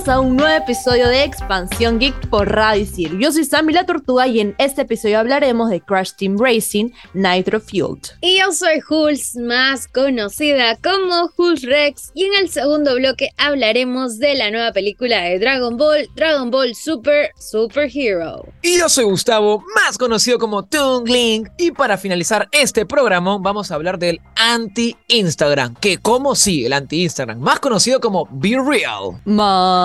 Bienvenidos a un nuevo episodio de Expansión Geek por Radio Isil. Yo soy Sammy la Tortuga y en este episodio hablaremos de Crash Team Racing Nitro Fueled. Y yo soy Hulz, más conocida como Hulz Rex. Y en el segundo bloque hablaremos de la nueva película de Dragon Ball, Dragon Ball Super Super Hero. Y yo soy Gustavo, más conocido como Tungling. Y para finalizar este programa, vamos a hablar del anti-Instagram. Que, como sí, el anti-Instagram, más conocido como Be Real.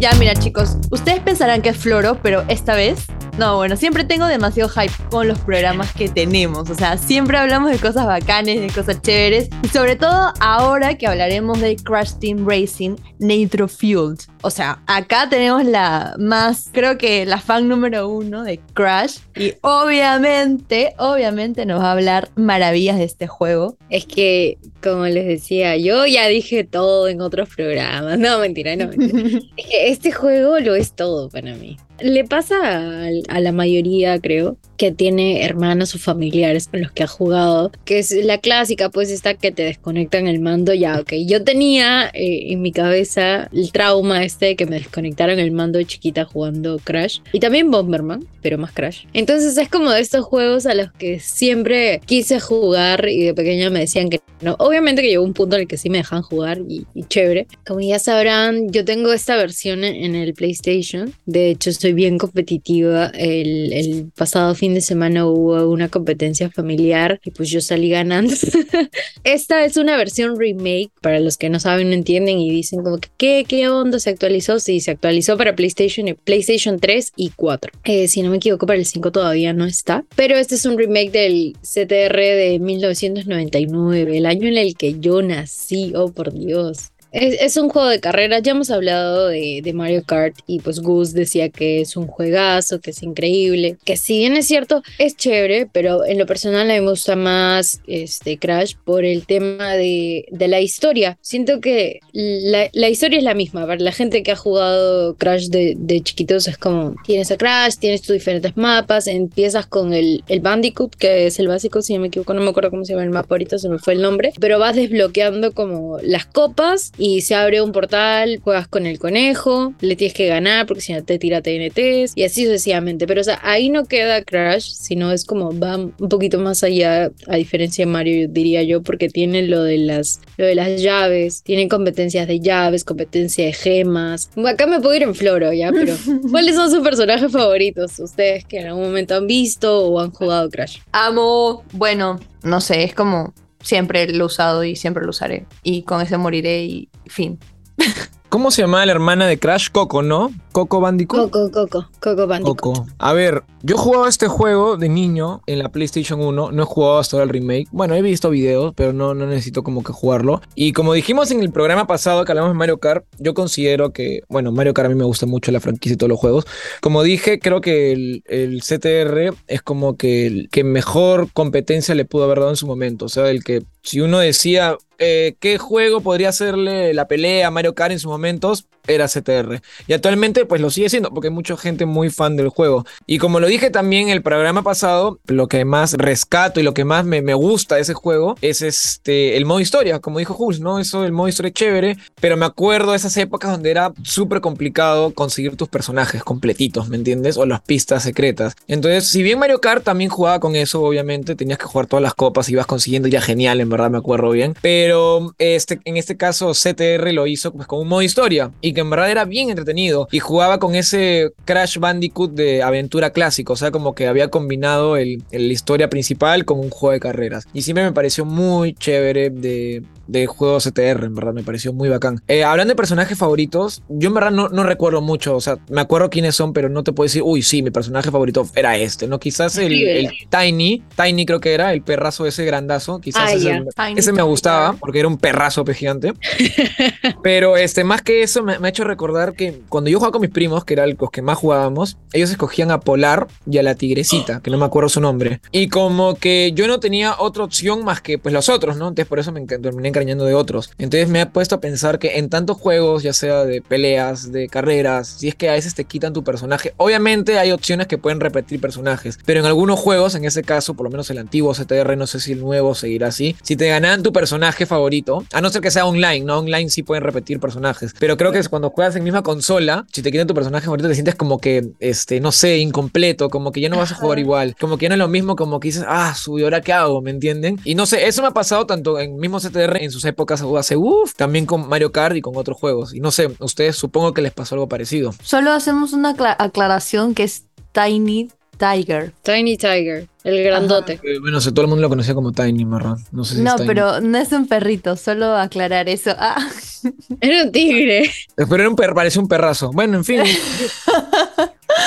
Ya, mira chicos, ustedes pensarán que es floro, pero esta vez no, bueno, siempre tengo demasiado hype con los programas que tenemos. O sea, siempre hablamos de cosas bacanes, de cosas chéveres. Y sobre todo ahora que hablaremos de Crash Team Racing Nitro Fueled. O sea, acá tenemos la más, creo que la fan número uno de Crash. Y obviamente, obviamente nos va a hablar maravillas de este juego. Es que, como les decía, yo ya dije todo en otros programas. No, mentira, no, mentira. es que este juego lo es todo para mí. Le pasa a, la mayoría, creo, que tiene hermanos o familiares con los que ha jugado, que es la clásica, pues esta que te desconectan el mando. Ya, ok. Yo tenía eh, en mi cabeza el trauma este de que me desconectaron el mando de chiquita jugando Crash y también Bomberman, pero más Crash. Entonces es como de estos juegos a los que siempre quise jugar y de pequeña me decían que no. Obviamente que llegó un punto en el que sí me dejan jugar y, y chévere. Como ya sabrán, yo tengo esta versión en el PlayStation. De hecho, soy bien competitiva. El, el, pasado fin de semana hubo una competencia familiar y pues yo salí ganando. Esta es una versión remake, para los que no saben, no entienden y dicen como que ¿qué, qué onda? ¿Se actualizó? Sí, se actualizó para PlayStation, PlayStation 3 y 4. Eh, si no me equivoco, para el 5 todavía no está. Pero este es un remake del CTR de 1999, el año en el que yo nací, oh por Dios. Es, un juego de carreras, ya hemos hablado de, de, Mario Kart y pues Gus decía que es un juegazo, que es increíble, que si bien es cierto, es chévere, pero en lo personal a mí me gusta más este Crash por el tema de, de la historia. Siento que la, la, historia es la misma, para la gente que ha jugado Crash de, de, chiquitos es como, tienes a Crash, tienes tus diferentes mapas, empiezas con el, el Bandicoot, que es el básico, si no me equivoco, no me acuerdo cómo se llama el mapa ahorita, se me fue el nombre, pero vas desbloqueando como las copas y se abre un portal, juegas con el conejo, le tienes que ganar porque si no te tira TNTs y así sucesivamente. Pero o sea, ahí no queda Crash, sino es como va un poquito más allá, a diferencia de Mario, diría yo, porque tiene lo de las, lo de las llaves, tiene competencias de llaves, competencia de gemas. Acá me puedo ir en floro ya, pero ¿cuáles son sus personajes favoritos? Ustedes que en algún momento han visto o han jugado Crash. Amo, bueno, no sé, es como siempre lo he usado y siempre lo usaré. Y con ese moriré y fin. ¿Cómo se llamaba la hermana de Crash? Coco, ¿no? Coco Bandicoot. Coco, Coco, Coco Bandicoot. Coco. A ver, yo jugaba este juego de niño en la PlayStation 1. No he jugado hasta ahora el remake. Bueno, he visto videos, pero no, no necesito como que jugarlo. Y como dijimos en el programa pasado que hablamos de Mario Kart, yo considero que, bueno, Mario Kart a mí me gusta mucho la franquicia y todos los juegos. Como dije, creo que el, el CTR es como que el que mejor competencia le pudo haber dado en su momento. O sea, el que si uno decía eh, qué juego podría hacerle la pelea a Mario Kart en sus momentos, era CTR. Y actualmente pues lo sigue siendo porque hay mucha gente muy fan del juego. Y como lo dije también en el programa pasado, lo que más rescato y lo que más me, me gusta de ese juego es este, el modo historia, como dijo Jules, ¿no? Eso del modo historia es chévere, pero me acuerdo de esas épocas donde era súper complicado conseguir tus personajes completitos, ¿me entiendes? O las pistas secretas. Entonces, si bien Mario Kart también jugaba con eso, obviamente, tenías que jugar todas las copas y ibas consiguiendo ya genial, en verdad me acuerdo bien. Pero este, en este caso CTR lo hizo pues, con un modo historia y que en verdad era bien entretenido y jugaba con ese Crash Bandicoot de aventura clásico, o sea, como que había combinado la historia principal con un juego de carreras. Y siempre me pareció muy chévere de, de juegos CTR, en verdad, me pareció muy bacán. Eh, hablando de personajes favoritos, yo en verdad no, no recuerdo mucho, o sea, me acuerdo quiénes son, pero no te puedo decir, uy, sí, mi personaje favorito era este, ¿no? Quizás el, el Tiny, Tiny creo que era, el perrazo ese grandazo, quizás Ah, ese, ese me gustaba, porque era un perrazo pe gigante. Pero este, más que eso, me, me ha hecho recordar que cuando yo jugaba con mis primos, que eran los que más jugábamos, ellos escogían a Polar y a la Tigrecita, que no me acuerdo su nombre. Y como que yo no tenía otra opción más que pues los otros, ¿no? Entonces por eso me enca- terminé encariñando de otros. Entonces me ha puesto a pensar que en tantos juegos, ya sea de peleas, de carreras, si es que a veces te quitan tu personaje, obviamente hay opciones que pueden repetir personajes, pero en algunos juegos, en ese caso, por lo menos el antiguo CTR, no sé si el nuevo seguirá así, si te ganan tu personaje favorito, a no ser que sea online, ¿no? Online sí pueden repetir personajes, pero creo que cuando juegas en misma consola, si te quitan tu personaje favorito, te sientes como que, este, no sé, incompleto, como que ya no vas a jugar igual, como que ya no es lo mismo, como que dices, ah, su, ¿y ahora qué hago? ¿Me entienden? Y no sé, eso me ha pasado tanto en mismo CTR en sus épocas hace, uff, también con Mario Kart y con otros juegos. Y no sé, ustedes supongo que les pasó algo parecido. Solo hacemos una acla- aclaración que es Tiny Tiger. Tiny Tiger, el grandote. Eh, bueno, sé, todo el mundo lo conocía como Tiny, marrón. No sé si No, es Tiny. pero no es un perrito, solo aclarar eso. Ah, Era un tigre. Eh, Pero era un per, parecía un perrazo. Bueno, en fin.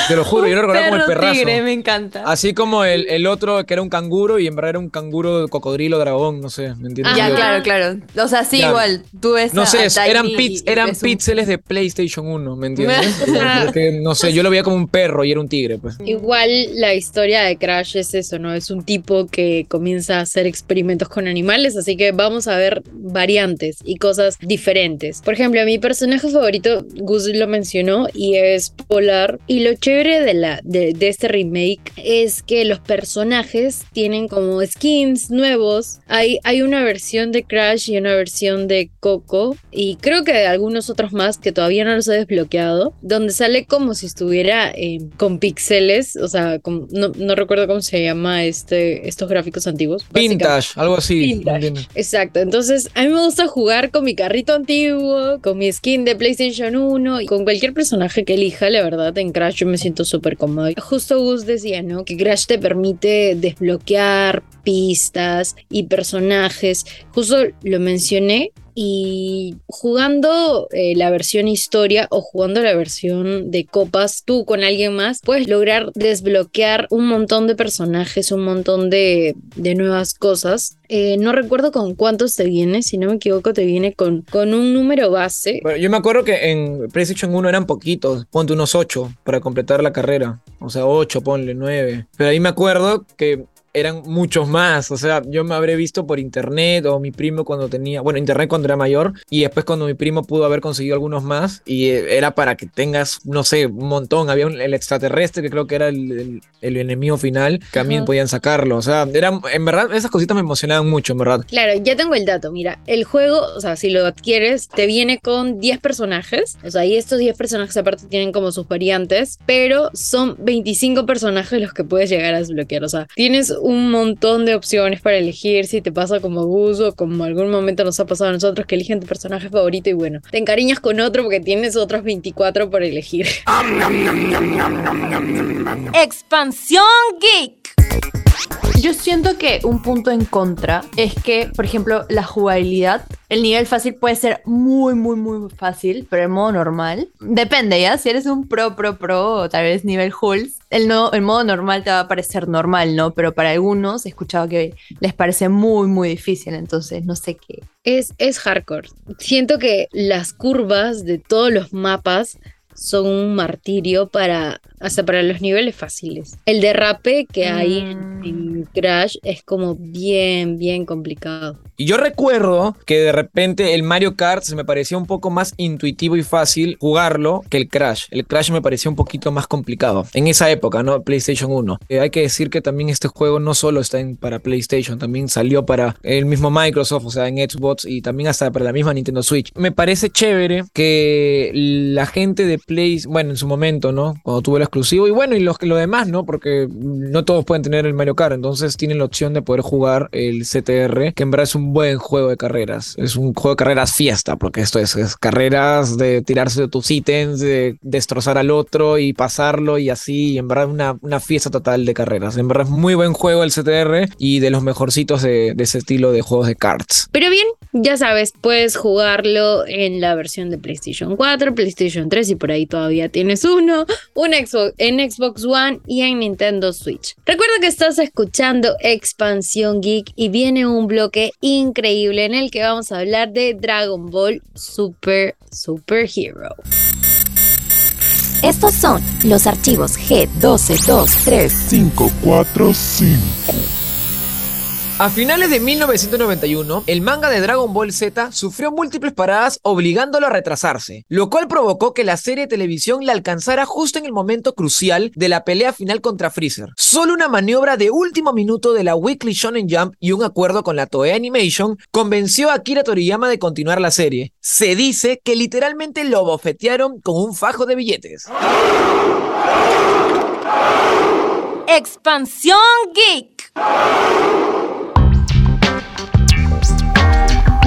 Te lo juro, yo lo recordaba como el perrazo. tigre, me encanta. Así como el, el otro que era un canguro y en verdad era un canguro cocodrilo dragón, no sé, ¿me entiendes? ya, Ajá. claro, claro. O sea, sí, Ya. igual. Tú ves No sé, eran, eran un- píxeles de PlayStation 1, ¿me entiendes? Porque, no sé, yo lo veía como un perro y era un tigre, pues. Igual la historia de Crash es eso, ¿no? Es un tipo que comienza a hacer experimentos con animales, así que vamos a ver variantes y cosas diferentes. Por ejemplo, mi personaje favorito, Gus lo mencionó, y es Polar. Y lo chévere de, la, de, de este remake es que los personajes tienen como skins nuevos. Hay, hay una versión de Crash y una versión de Coco, y creo que algunos otros más que todavía no los he desbloqueado, donde sale como si estuviera eh, con píxeles, o sea, con- no, no recuerdo cómo se llama este, estos gráficos antiguos. Vintage, algo así. Vintage. Exacto, entonces a mí me gusta jugar con mi carrito antiguo, con mi skin de PlayStation 1 y con cualquier personaje que elija, la verdad, en Crash yo me siento súper cómodo. Justo Gus decía, ¿no? Que Crash te permite desbloquear pistas y personajes. Justo lo mencioné y jugando eh, la versión historia o jugando la versión de copas tú con alguien más, puedes lograr desbloquear un montón de personajes, un montón de, de nuevas cosas. Eh, no recuerdo con cuántos te viene, si no me equivoco, te viene con, con un número base. Bueno, yo me acuerdo que en PlayStation 1 eran poquitos, ponte unos 8 para completar la carrera. O sea, 8, ponle 9. Pero ahí me acuerdo que eran muchos más. O sea, yo me habré visto por internet o mi primo cuando tenía, bueno, internet cuando era mayor y después cuando mi primo pudo haber conseguido algunos más y eh, era para que tengas, no sé, un montón. Había un- el extraterrestre que creo que era el, el- el enemigo final, que también podían sacarlo. O sea, eran, en verdad, esas cositas me emocionaban mucho, en verdad. Claro, ya tengo el dato. Mira, el juego, o sea, si lo adquieres, te viene con 10 personajes. O sea, y estos 10 personajes aparte tienen como sus variantes, pero son 25 personajes los que puedes llegar a desbloquear. O sea, tienes un montón de opciones para elegir si te pasa como Gus o como algún momento nos ha pasado a nosotros que eligen tu personaje favorito y bueno, te encariñas con otro porque tienes otros 24 por elegir. Expansión Geek. Yo siento que un punto en contra es que, por ejemplo, la jugabilidad, el nivel fácil puede ser muy, muy, muy fácil, pero el modo normal, depende, ¿ya? Si eres un pro, pro, pro, o tal vez nivel Hulz, el, no, el modo normal te va a parecer normal, ¿no? Pero para algunos he escuchado que les parece muy, muy difícil, entonces no sé qué. Es, es hardcore. Siento que las curvas de todos los mapas son un martirio para hasta para los niveles fáciles. El derrape que hay en, Mm. en Crash es como bien, bien complicado. Y yo recuerdo que de repente el Mario Kart se me parecía un poco más intuitivo y fácil jugarlo que el Crash. El Crash me parecía un poquito más complicado en esa época, ¿no? PlayStation 1. Eh, hay que decir que también este juego no solo está en, para PlayStation, también salió para el mismo Microsoft, o sea, en Xbox y también hasta para la misma Nintendo Switch. Me parece chévere que la gente de Play, bueno, en su momento, ¿no? Cuando tuvo el exclusivo y bueno, y los lo demás, ¿no? Porque no todos pueden tener el Mario Kart, entonces tienen la opción de poder jugar el CTR, que en verdad es un buen juego de carreras. Es un juego de carreras fiesta, porque esto es, es carreras de tirarse de tus ítems, de destrozar al otro y pasarlo y así, y en verdad una, una fiesta total de carreras. En verdad es muy buen juego el CTR y de los mejorcitos de, de ese estilo de juegos de karts. Pero bien, Ya sabes, puedes jugarlo en la versión de PlayStation 4, PlayStation 3 y por ahí todavía tienes uno, un Xbox, en Xbox One y en Nintendo Switch. Recuerda que estás escuchando Expansión Geek y viene un bloque increíble en el que vamos a hablar de Dragon Ball Super Super Hero. Estos son los archivos G1223. 545. A finales de 1991, el manga de Dragon Ball Z sufrió múltiples paradas obligándolo a retrasarse, lo cual provocó que la serie de televisión la alcanzara justo en el momento crucial de la pelea final contra Freezer. Solo una maniobra de último minuto de la Weekly Shonen Jump y un acuerdo con la Toei Animation convenció a Akira Toriyama de continuar la serie. Se dice que literalmente lo bofetearon con un fajo de billetes. Expansión Geek.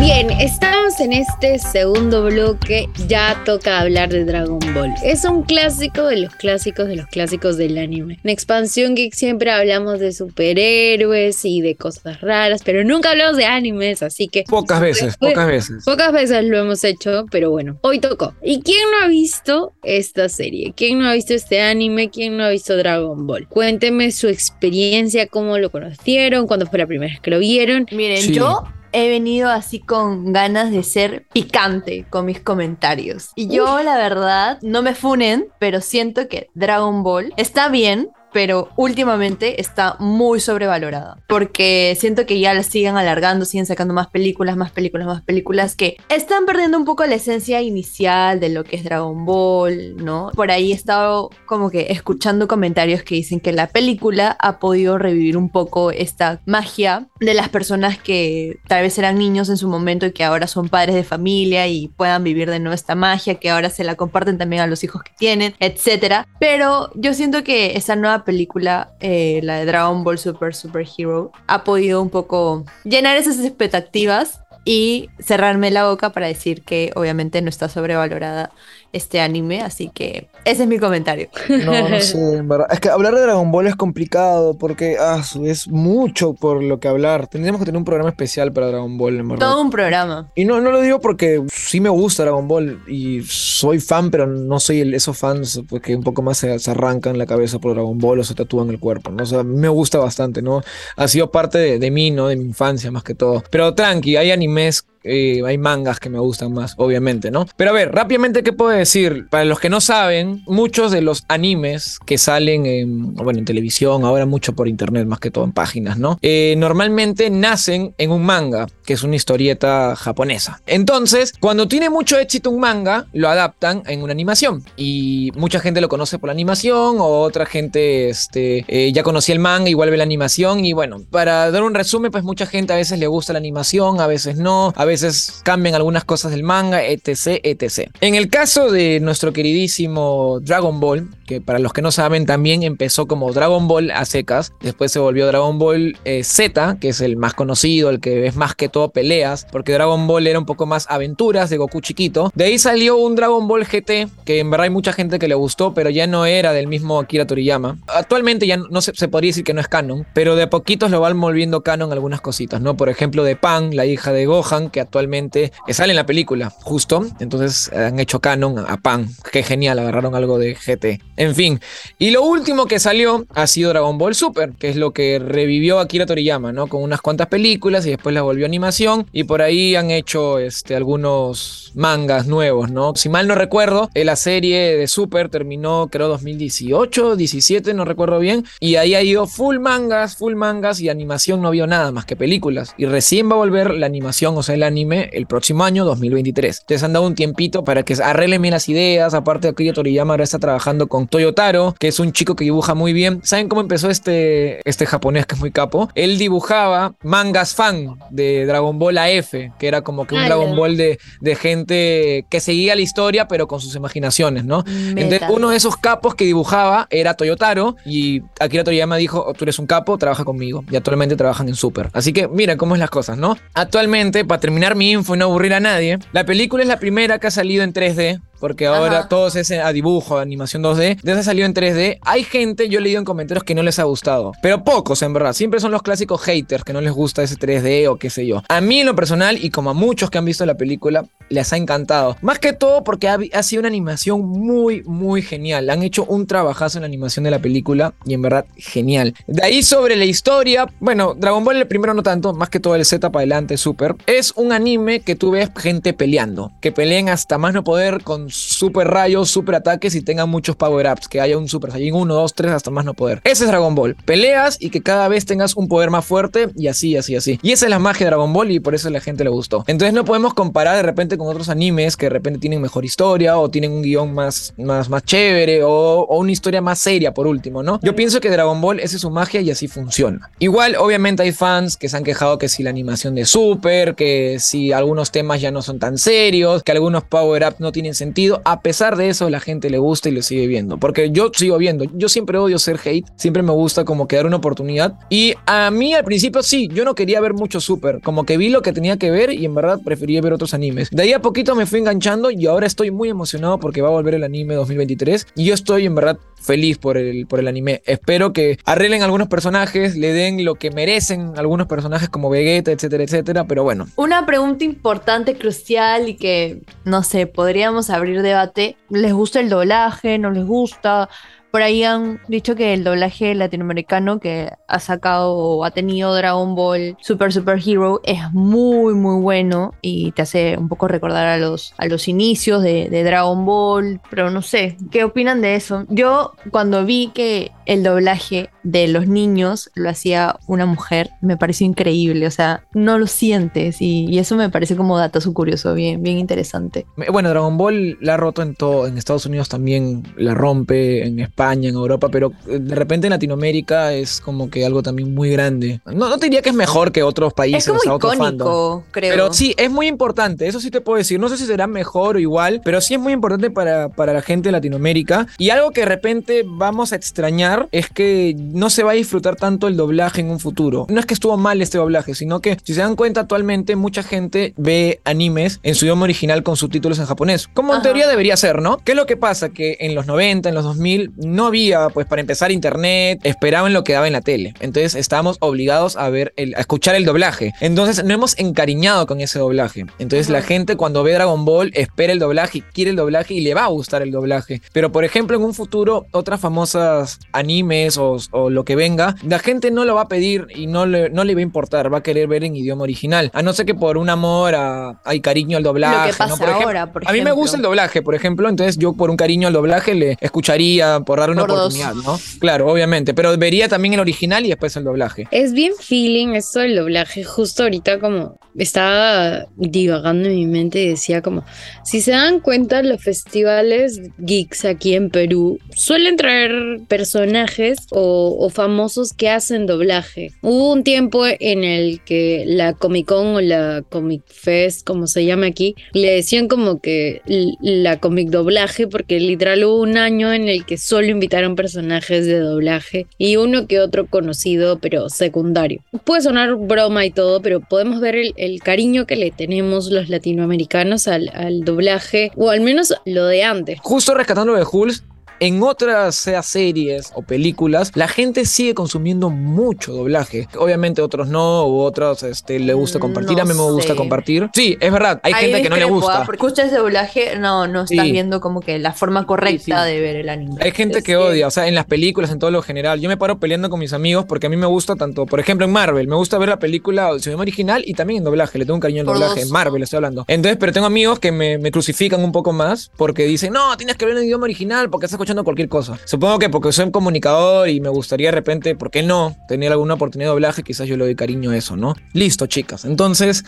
Bien, estamos en este segundo bloque. Ya toca hablar de Dragon Ball. Es un clásico de los clásicos de los clásicos del anime. En Expansión Geek siempre hablamos de superhéroes y de cosas raras, pero nunca hablamos de animes, así que. Pocas veces, Fue- pocas veces. Pocas veces lo hemos hecho, pero bueno, hoy tocó. ¿Y quién no ha visto esta serie? ¿Quién no ha visto este anime? ¿Quién no ha visto Dragon Ball? Cuénteme su experiencia, cómo lo conocieron, cuándo fue la primera vez que lo vieron. Miren, Sí. yo he venido así con ganas de ser picante con mis comentarios. Y yo, la verdad, no me funen, pero siento que Dragon Ball está bien. Pero últimamente está muy sobrevalorada. Porque siento que ya la siguen alargando, siguen sacando más películas, más películas, más películas. Que están perdiendo un poco la esencia inicial de lo que es Dragon Ball, ¿no? Por ahí he estado como que escuchando comentarios que dicen que la película ha podido revivir un poco esta magia de las personas que tal vez eran niños en su momento y que ahora son padres de familia y puedan vivir de nuevo esta magia, que ahora se la comparten también a los hijos que tienen, etcétera. Pero yo siento que esa nueva película, eh, la de Dragon Ball Super Super Hero, ha podido un poco llenar esas expectativas y cerrarme la boca para decir que obviamente no está sobrevalorada este anime, así que ese es mi comentario. No, no sé, en verdad. Es que hablar de Dragon Ball es complicado porque ah, es mucho por lo que hablar. Tendríamos que tener un programa especial para Dragon Ball, en verdad. Todo un programa. Y no, no lo digo porque sí me gusta Dragon Ball y soy fan, pero no soy el, esos fans pues, que un poco más se, se arrancan la cabeza por Dragon Ball o se tatúan el cuerpo, ¿no? O sea, me gusta bastante, ¿no? Ha sido parte de, de mí, ¿no? De mi infancia más que todo. Pero tranqui, hay animes hay mangas que me gustan más, obviamente, ¿no? Pero a ver, rápidamente, ¿qué puedo decir? Para los que no saben, muchos de los animes que salen en, bueno, en televisión, ahora mucho por internet, más que todo en páginas, ¿no? Eh, normalmente nacen en un manga, que es una historieta japonesa. Entonces, cuando tiene mucho éxito un manga, lo adaptan en una animación. Y mucha gente lo conoce por la animación, o otra gente este, eh, ya conocía el manga, igual ve la animación. Y bueno, para dar un resumen, pues mucha gente a veces le gusta la animación, a veces no, a veces cambian algunas cosas del manga, etc, etc. En el caso de nuestro queridísimo Dragon Ball, que para los que no saben también empezó como Dragon Ball a secas, después se volvió Dragon Ball eh, Z, que es el más conocido, el que es más que todo peleas, porque Dragon Ball era un poco más aventuras de Goku chiquito. De ahí salió un Dragon Ball GT, que en verdad hay mucha gente que le gustó, pero ya no era del mismo Akira Toriyama. Actualmente ya no se, podría decir que no es canon, pero de a poquitos lo van volviendo canon algunas cositas, ¿no? Por ejemplo, de Pan, la hija de Gohan, que sale en la película, justo. Entonces han hecho canon a Pan. Qué genial, agarraron algo de GT. En fin. Y lo último que salió ha sido Dragon Ball Super, que es lo que revivió Akira Toriyama, ¿no? Con unas cuantas películas y después la volvió animación. Y por ahí han hecho este, algunos mangas nuevos, ¿no? Si mal no recuerdo, eh, la serie de Super terminó, creo, 2018, 17, no recuerdo bien. Y ahí ha ido full mangas, full mangas y animación no vio nada más que películas. Y recién va a volver la animación, o sea, anime, el próximo año, 2023. Entonces han dado un tiempito para que arreglen bien las ideas. Aparte, Akira Toriyama ahora está trabajando con Toyotaro, que es un chico que dibuja muy bien. ¿Saben cómo empezó este, este japonés que es muy capo? Él dibujaba mangas fan de Dragon Ball AF, que era como que un Ala. Dragon Ball de, de gente que seguía la historia, pero con sus imaginaciones, ¿no? Entonces, uno de esos capos que dibujaba era Toyotaro y Akira Toriyama dijo, "Oh, tú eres un capo, trabaja conmigo. Y actualmente trabajan en Super. Así que mira cómo es las cosas, ¿no? Actualmente, para terminar mi info y no aburrir a nadie, la película es la primera que ha salido en 3D porque ahora Ajá. todo es a dibujo, animación 2D. De ese salió en 3D. Hay gente, yo he leído en comentarios que no les ha gustado, pero pocos en verdad. Siempre son los clásicos haters que no les gusta ese 3D o qué sé yo. A mí en lo personal y como a muchos que han visto la película, les ha encantado. Más que todo porque ha, ha sido una animación muy, muy genial. Han hecho un trabajazo en la animación de la película y en verdad genial. De ahí sobre la historia, bueno, Dragon Ball el primero no tanto, más que todo el Z para adelante, super. Es un anime que tú ves gente peleando, que peleen hasta más no poder con super rayos, super ataques y tengan muchos power-ups, que haya un Super Saiyan 1, 2, 3 hasta más no poder. Ese es Dragon Ball. Peleas y que cada vez tengas un poder más fuerte y así, así, así. Y esa es la magia de Dragon Ball y por eso la gente le gustó. Entonces no podemos comparar de repente con otros animes que de repente tienen mejor historia o tienen un guion más, más, más chévere o, o una historia más seria por último, ¿no? Yo pienso que Dragon Ball esa es su magia y así funciona. Igual, obviamente hay fans que se han quejado que si la animación de Super, que si algunos temas ya no son tan serios, que algunos power-ups no tienen sentido. A pesar de eso, la gente le gusta y lo sigue viendo. Porque yo sigo viendo. Yo siempre odio ser hate. Siempre me gusta como que dar una oportunidad. Y a mí al principio sí, yo no quería ver mucho Super. Como que vi lo que tenía que ver y en verdad prefería ver otros animes. De ahí a poquito me fui enganchando y ahora estoy muy emocionado porque va a volver el anime 2023. Y yo estoy en verdad feliz por el, por el anime. Espero que arreglen algunos personajes, le den lo que merecen algunos personajes como Vegeta, etcétera, etcétera. Pero bueno, Una pregunta importante, crucial y que, no sé, podríamos abrir debate. ¿Les gusta el doblaje? ¿No les gusta? Por ahí han dicho que el doblaje latinoamericano que ha sacado o ha tenido Dragon Ball Super Super Hero es muy muy bueno y te hace un poco recordar a los, a los inicios de, de Dragon Ball, pero no sé, ¿qué opinan de eso? Yo cuando vi que el doblaje de los niños lo hacía una mujer, me pareció increíble, o sea, no lo sientes y, y eso me parece como datazo curioso, bien, bien interesante. Bueno, Dragon Ball la ha roto en todo. En Estados Unidos también la rompe, en España, en Europa, pero eh, de repente en Latinoamérica es como que algo también muy grande. No, no te diría que es mejor que otros países Es como o sea, otros fandom. icónico, creo. Pero sí, es muy importante, eso sí te puedo decir. No sé si será mejor o igual, pero sí es muy importante para, para la gente de Latinoamérica. Y algo que de repente vamos a extrañar es que no se va a disfrutar tanto el doblaje en un futuro. No es que estuvo mal este doblaje, sino que si se dan cuenta actualmente mucha gente ve animes en su idioma original con subtítulos en japonés. Como en Ajá. teoría debería ser, ¿no? ¿Qué es lo que pasa? Que en los 90, en los 2000, no había, pues para empezar, internet, esperaban lo que daba en la tele. Entonces estábamos obligados a ver, el, a escuchar el doblaje. Entonces nos hemos encariñado con ese doblaje. Entonces la gente cuando ve Dragon Ball espera el doblaje, y quiere el doblaje y le va a gustar el doblaje. Pero por ejemplo, en un futuro, otras famosas animes o, o lo que venga, la gente no lo va a pedir y no le, no le va a importar, va a querer ver en idioma original. A no ser que por un amor a, hay cariño al doblaje. Lo que pasa ¿no? Por ejemplo, ahora, a mí me gusta el doblaje, por ejemplo, entonces yo por un cariño al doblaje le escucharía por dar una Por dos. oportunidad, ¿no? Claro, obviamente, pero vería también el original y después el doblaje. Es bien feeling esto del doblaje. Justo ahorita como estaba divagando en mi mente y decía como, si se dan cuenta, los festivales geeks aquí en Perú suelen traer personajes o, o famosos que hacen doblaje. Hubo un tiempo en el que la Comic Con o la Comic Fest, como se llama aquí, le decían como que la Comic Doblaje, porque literal hubo un año en el que solo invitaron personajes de doblaje y uno que otro conocido, pero secundario. Puede sonar broma y todo, pero podemos ver el, el cariño que le tenemos los latinoamericanos al, doblaje, o al menos lo de antes. Justo rescatando de Hulz, en otras sea series o películas, la gente sigue consumiendo mucho doblaje. Obviamente otros no, u otros este, le gusta compartir. no a mí me gusta sé. compartir. Sí, es verdad, hay gente que no le discrepo, ¿ah? gusta. Porque escuchas ese doblaje, no, no estás Sí. viendo como que la forma correcta Sí, sí. de ver el anime. Hay gente que odia, o sea, en las películas, en todo lo general. Yo me paro peleando con mis amigos porque a mí me gusta tanto, por ejemplo, en Marvel, me gusta ver la película en su idioma original y también en doblaje. Le tengo un cariño al doblaje. En Marvel estoy hablando. Entonces, pero tengo amigos que me, me crucifican un poco más porque dicen, no, tienes que ver en idioma original porque estás escuchando cualquier cosa. Supongo que porque soy un comunicador y me gustaría de repente, ¿por qué no? Tener alguna oportunidad de doblaje, quizás yo le doy cariño a eso, ¿no? Listo, chicas. Entonces.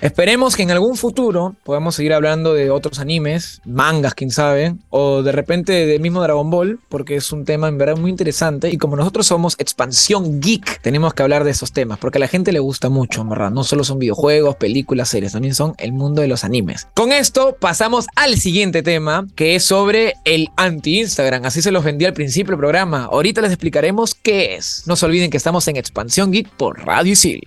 Esperemos que en algún futuro podamos seguir hablando de otros animes, mangas, quién sabe, o de repente del mismo Dragon Ball, porque es un tema en verdad muy interesante. Y como nosotros somos expansión geek, tenemos que hablar de esos temas, porque a la gente le gusta mucho, en verdad. No solo son videojuegos, películas, series, también son el mundo de los animes. Con esto pasamos al siguiente tema, que es sobre el anti-Instagram. Así se los vendí al principio del programa. Ahorita les explicaremos qué es. No se olviden que estamos en Expansión Geek por Radio Isil.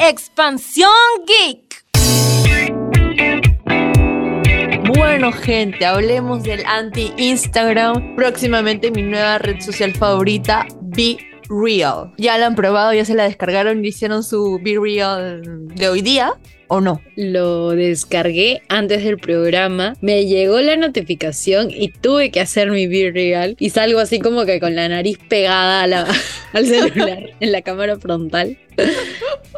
Expansión Geek. Bueno, gente, hablemos del anti-Instagram. Próximamente mi nueva red social favorita, Be Real. Ya la han probado, ya se la descargaron y hicieron su Be Real de hoy día. ¿O no? Lo descargué antes del programa, me llegó la notificación y tuve que hacer mi Be Real y salgo así como que con la nariz pegada a la- al celular en la cámara frontal.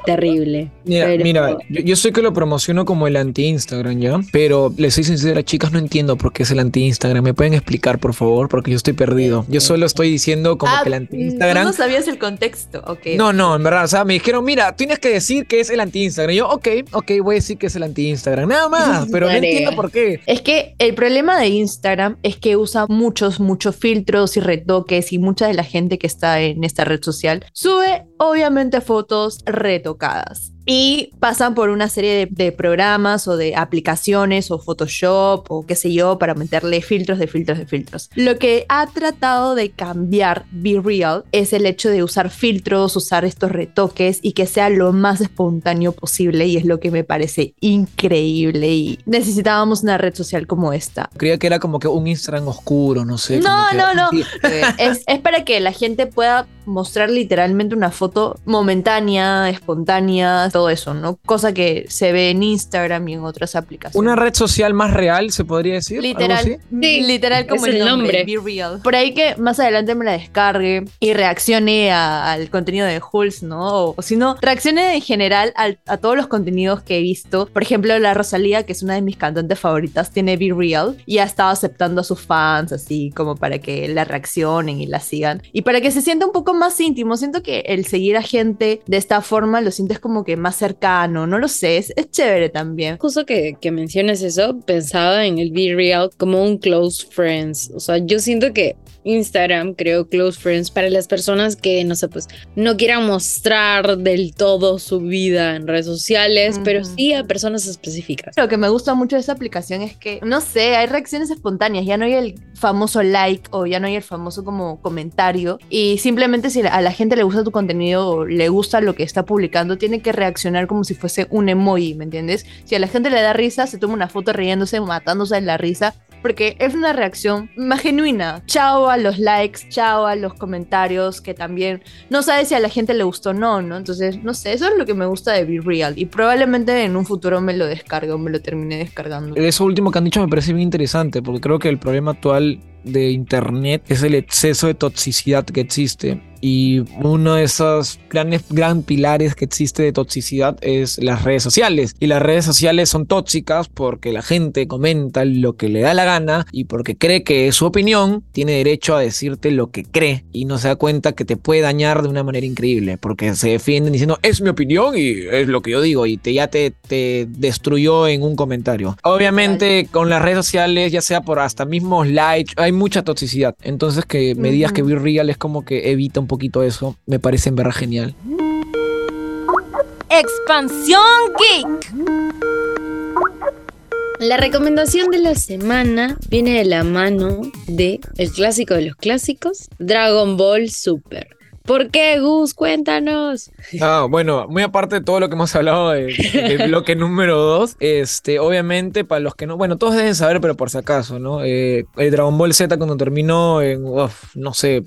Terrible. Mira, Pero- mira yo, yo sé que lo promociono como el anti-Instagram, ¿ya? Pero les soy sincera, chicas, no entiendo por qué es el anti-Instagram. ¿Me pueden explicar, por favor? Porque yo estoy perdido. Yo solo estoy diciendo como Ah, que el ¿tú anti-Instagram... no sabías el contexto? Ok. No, no, en verdad, o sea, me dijeron, mira, tienes que decir que es el anti-Instagram. Y yo, ok, ok, voy a decir que es el anti-Instagram. Nada más, pero no entiendo por qué. Es que el problema de Instagram es que usa muchos, muchos filtros y retoques y mucha de la gente que está en esta red social sube obviamente fotos retocadas. Y pasan por una serie de, de programas o de aplicaciones o Photoshop o qué sé yo para meterle filtros de filtros de filtros. Lo que ha tratado de cambiar Be Real es el hecho de usar filtros, usar estos retoques y que sea lo más espontáneo posible y es lo que me parece increíble y necesitábamos una red social como esta. Creía que era como que un Instagram oscuro, no sé. No, que- no, no. Es, es para que la gente pueda mostrar literalmente una foto momentánea, espontánea, todo eso, ¿no? Cosa que se ve en Instagram y en otras aplicaciones. Una red social más real, se podría decir. ¿Algo Literal? Sí, literal como es el el nombre, nombre. Be Real. Por ahí que más adelante me la descargue y reaccione a- al contenido de Hulz, ¿no? O, o si no, reaccione en general al- a todos los contenidos que he visto. Por ejemplo, la Rosalía, que es una de mis cantantes favoritas, tiene Be Real y ha estado aceptando a sus fans, así como para que la reaccionen y la sigan. Y para que se sienta un poco más íntimo. Siento que el seguir a gente de esta forma lo sientes como que más cercano, no lo sé, es, es chévere también. Justo que, que menciones eso, pensaba en el Be Real como un close friends. O sea, yo siento que Instagram creó close friends para las personas que, no sé, pues no quieran mostrar del todo su vida en redes sociales, pero Ujú. sí a personas específicas. Lo que me gusta mucho de esta aplicación es que, no sé, hay reacciones espontáneas, ya no hay el famoso like o ya no hay el famoso como comentario y simplemente si a la gente le gusta tu contenido o le gusta lo que está publicando, tiene que reaccionar como si fuese un emoji, ¿me entiendes? Si a la gente le da risa, se toma una foto riéndose, matándose de la risa, porque es una reacción más genuina. Chao a los likes, chao a los comentarios, que también no sabes si a la gente le gustó o no, ¿no? Entonces, no sé, eso es lo que me gusta de Be Real y probablemente en un futuro me lo descargue o me lo termine descargando. Eso último que han dicho me parece bien interesante, porque creo que el problema actual de Internet es el exceso de toxicidad que existe. Y uno de esos grandes gran pilares que existe de toxicidad es las redes sociales. Y las redes sociales son tóxicas porque la gente comenta lo que le da la gana y porque cree que es su opinión, tiene derecho a decirte lo que cree y no se da cuenta que te puede dañar de una manera increíble porque se defienden diciendo es mi opinión y es lo que yo digo y te, ya te, te destruyó en un comentario. Obviamente con las redes sociales, ya sea por hasta mismos likes, hay mucha toxicidad. Entonces que me digas que. Be Real es como que evita un poquito eso, me parece en verdad genial. Expansión Geek. La recomendación de la semana viene de la mano de el clásico de los clásicos, Dragon Ball Super. ¿Por qué, Gus? Cuéntanos. Ah, bueno, muy aparte de todo lo que hemos hablado de- del bloque número 2, este, obviamente, para los que no, bueno, todos deben saber, pero por si acaso, ¿no? Eh, el Dragon Ball Z cuando terminó en, uf, no sé,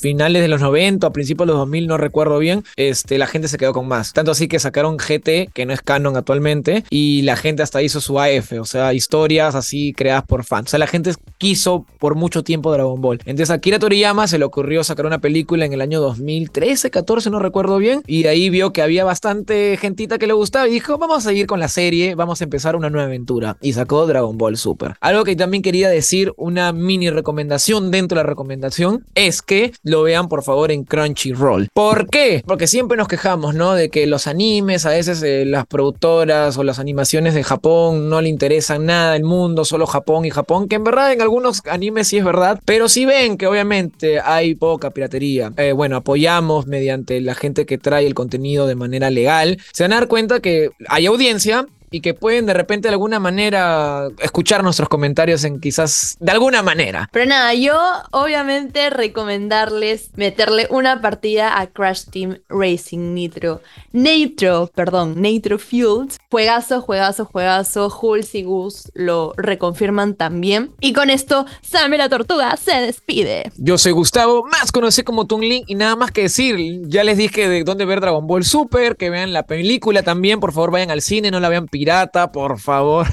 finales de los 90, a principios de los 2000, no recuerdo bien, este, la gente se quedó con más. Tanto así que sacaron GT, que no es canon actualmente, y la gente hasta hizo su AF, o sea, historias así creadas por fans. O sea, la gente quiso por mucho tiempo Dragon Ball. Entonces a Akira Toriyama se le ocurrió sacar una película en el año 2013, 14, no recuerdo bien, y ahí vio que había bastante gentita que le gustaba y dijo, vamos a seguir con la serie, vamos a empezar una nueva aventura. Y sacó Dragon Ball Super. Algo que también quería decir, una mini recomendación dentro de la recomendación, es que lo vean por favor en Crunchyroll. ¿Por qué? Porque siempre nos quejamos, ¿no? De que los animes, a veces eh, las productoras o las animaciones de Japón no le interesan nada el mundo, solo Japón y Japón, que en verdad en algunos animes sí es verdad, pero si ven que obviamente hay poca piratería, eh, bueno, apoyamos mediante la gente que trae el contenido de manera legal, se van a dar cuenta que hay audiencia y que pueden de repente de alguna manera escuchar nuestros comentarios en quizás de alguna manera. Pero nada, yo obviamente recomendarles meterle una partida a Crash Team Racing Nitro. Nitro, perdón, Nitro Fueled. Juegazo, juegazo, juegazo. Hulz y Gus lo reconfirman también. Y con esto, Sammy la Tortuga se despide. Yo soy Gustavo, más conocido como Toon Link, y nada más que decir, ya les dije de dónde ver Dragon Ball Super, que vean la película también, por favor vayan al cine, no la vean pirata, por favor.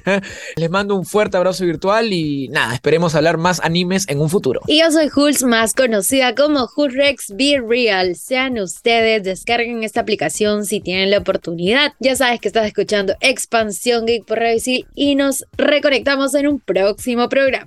les mando un fuerte abrazo virtual y nada, esperemos hablar más animes en un futuro. Y yo soy Hulz, más conocida como Hulrex Be Real. Sean ustedes, descarguen esta aplicación si tienen la oportunidad. Ya sabes que estás escuchando Expansión Geek por Radio Isil y nos reconectamos en un próximo programa.